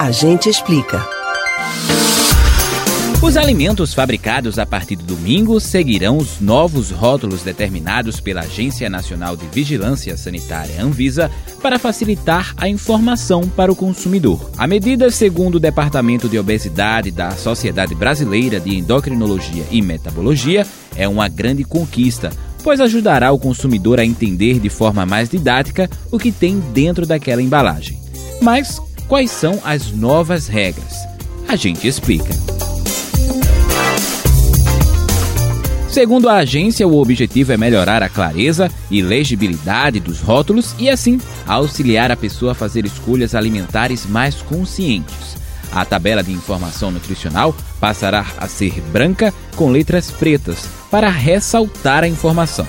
A gente explica. Os alimentos fabricados a partir do domingo seguirão os novos rótulos determinados pela Agência Nacional de Vigilância Sanitária Anvisa para facilitar a informação para o consumidor. A medida, segundo o Departamento de Obesidade da Sociedade Brasileira de Endocrinologia e Metabologia, é uma grande conquista, pois ajudará o consumidor a entender de forma mais didática o que tem dentro daquela embalagem. Mas quais são as novas regras? A gente explica. Segundo a agência, o objetivo é melhorar a clareza e legibilidade dos rótulos e, assim, auxiliar a pessoa a fazer escolhas alimentares mais conscientes. A tabela de informação nutricional passará a ser branca com letras pretas para ressaltar a informação.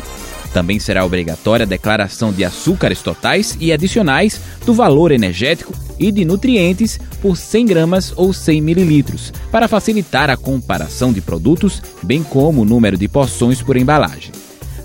Também será obrigatória a declaração de açúcares totais e adicionais, do valor energético e de nutrientes por 100 gramas ou 100 mililitros, para facilitar a comparação de produtos, bem como o número de porções por embalagem.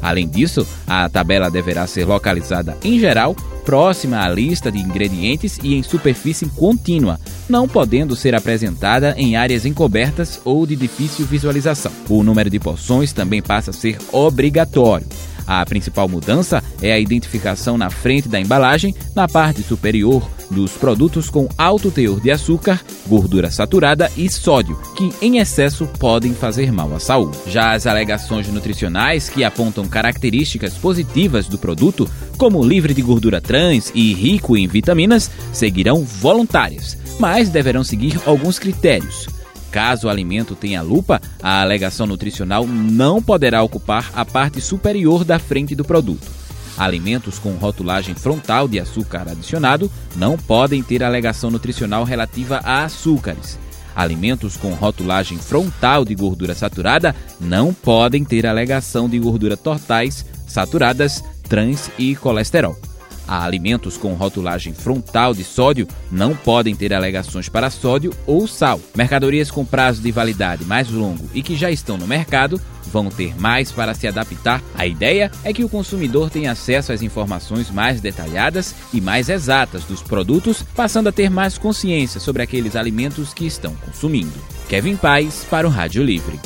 Além disso, a tabela deverá ser localizada em geral próxima à lista de ingredientes e em superfície contínua, não podendo ser apresentada em áreas encobertas ou de difícil visualização. O número de porções também passa a ser obrigatório. A principal mudança é a identificação na frente da embalagem, na parte superior, dos produtos com alto teor de açúcar, gordura saturada e sódio, que em excesso podem fazer mal à saúde. Já as alegações nutricionais que apontam características positivas do produto, como livre de gordura trans e rico em vitaminas, seguirão voluntárias, mas deverão seguir alguns critérios. Caso o alimento tenha lupa, a alegação nutricional não poderá ocupar a parte superior da frente do produto. Alimentos com rotulagem frontal de açúcar adicionado não podem ter alegação nutricional relativa a açúcares. Alimentos com rotulagem frontal de gordura saturada não podem ter alegação de gordura tortais, saturadas, trans e colesterol. A alimentos com rotulagem frontal de sódio não podem ter alegações para sódio ou sal. Mercadorias com prazo de validade mais longo e que já estão no mercado vão ter mais para se adaptar. A ideia é que o consumidor tenha acesso às informações mais detalhadas e mais exatas dos produtos, passando a ter mais consciência sobre aqueles alimentos que estão consumindo. Kevin Paz para o Rádio Livre.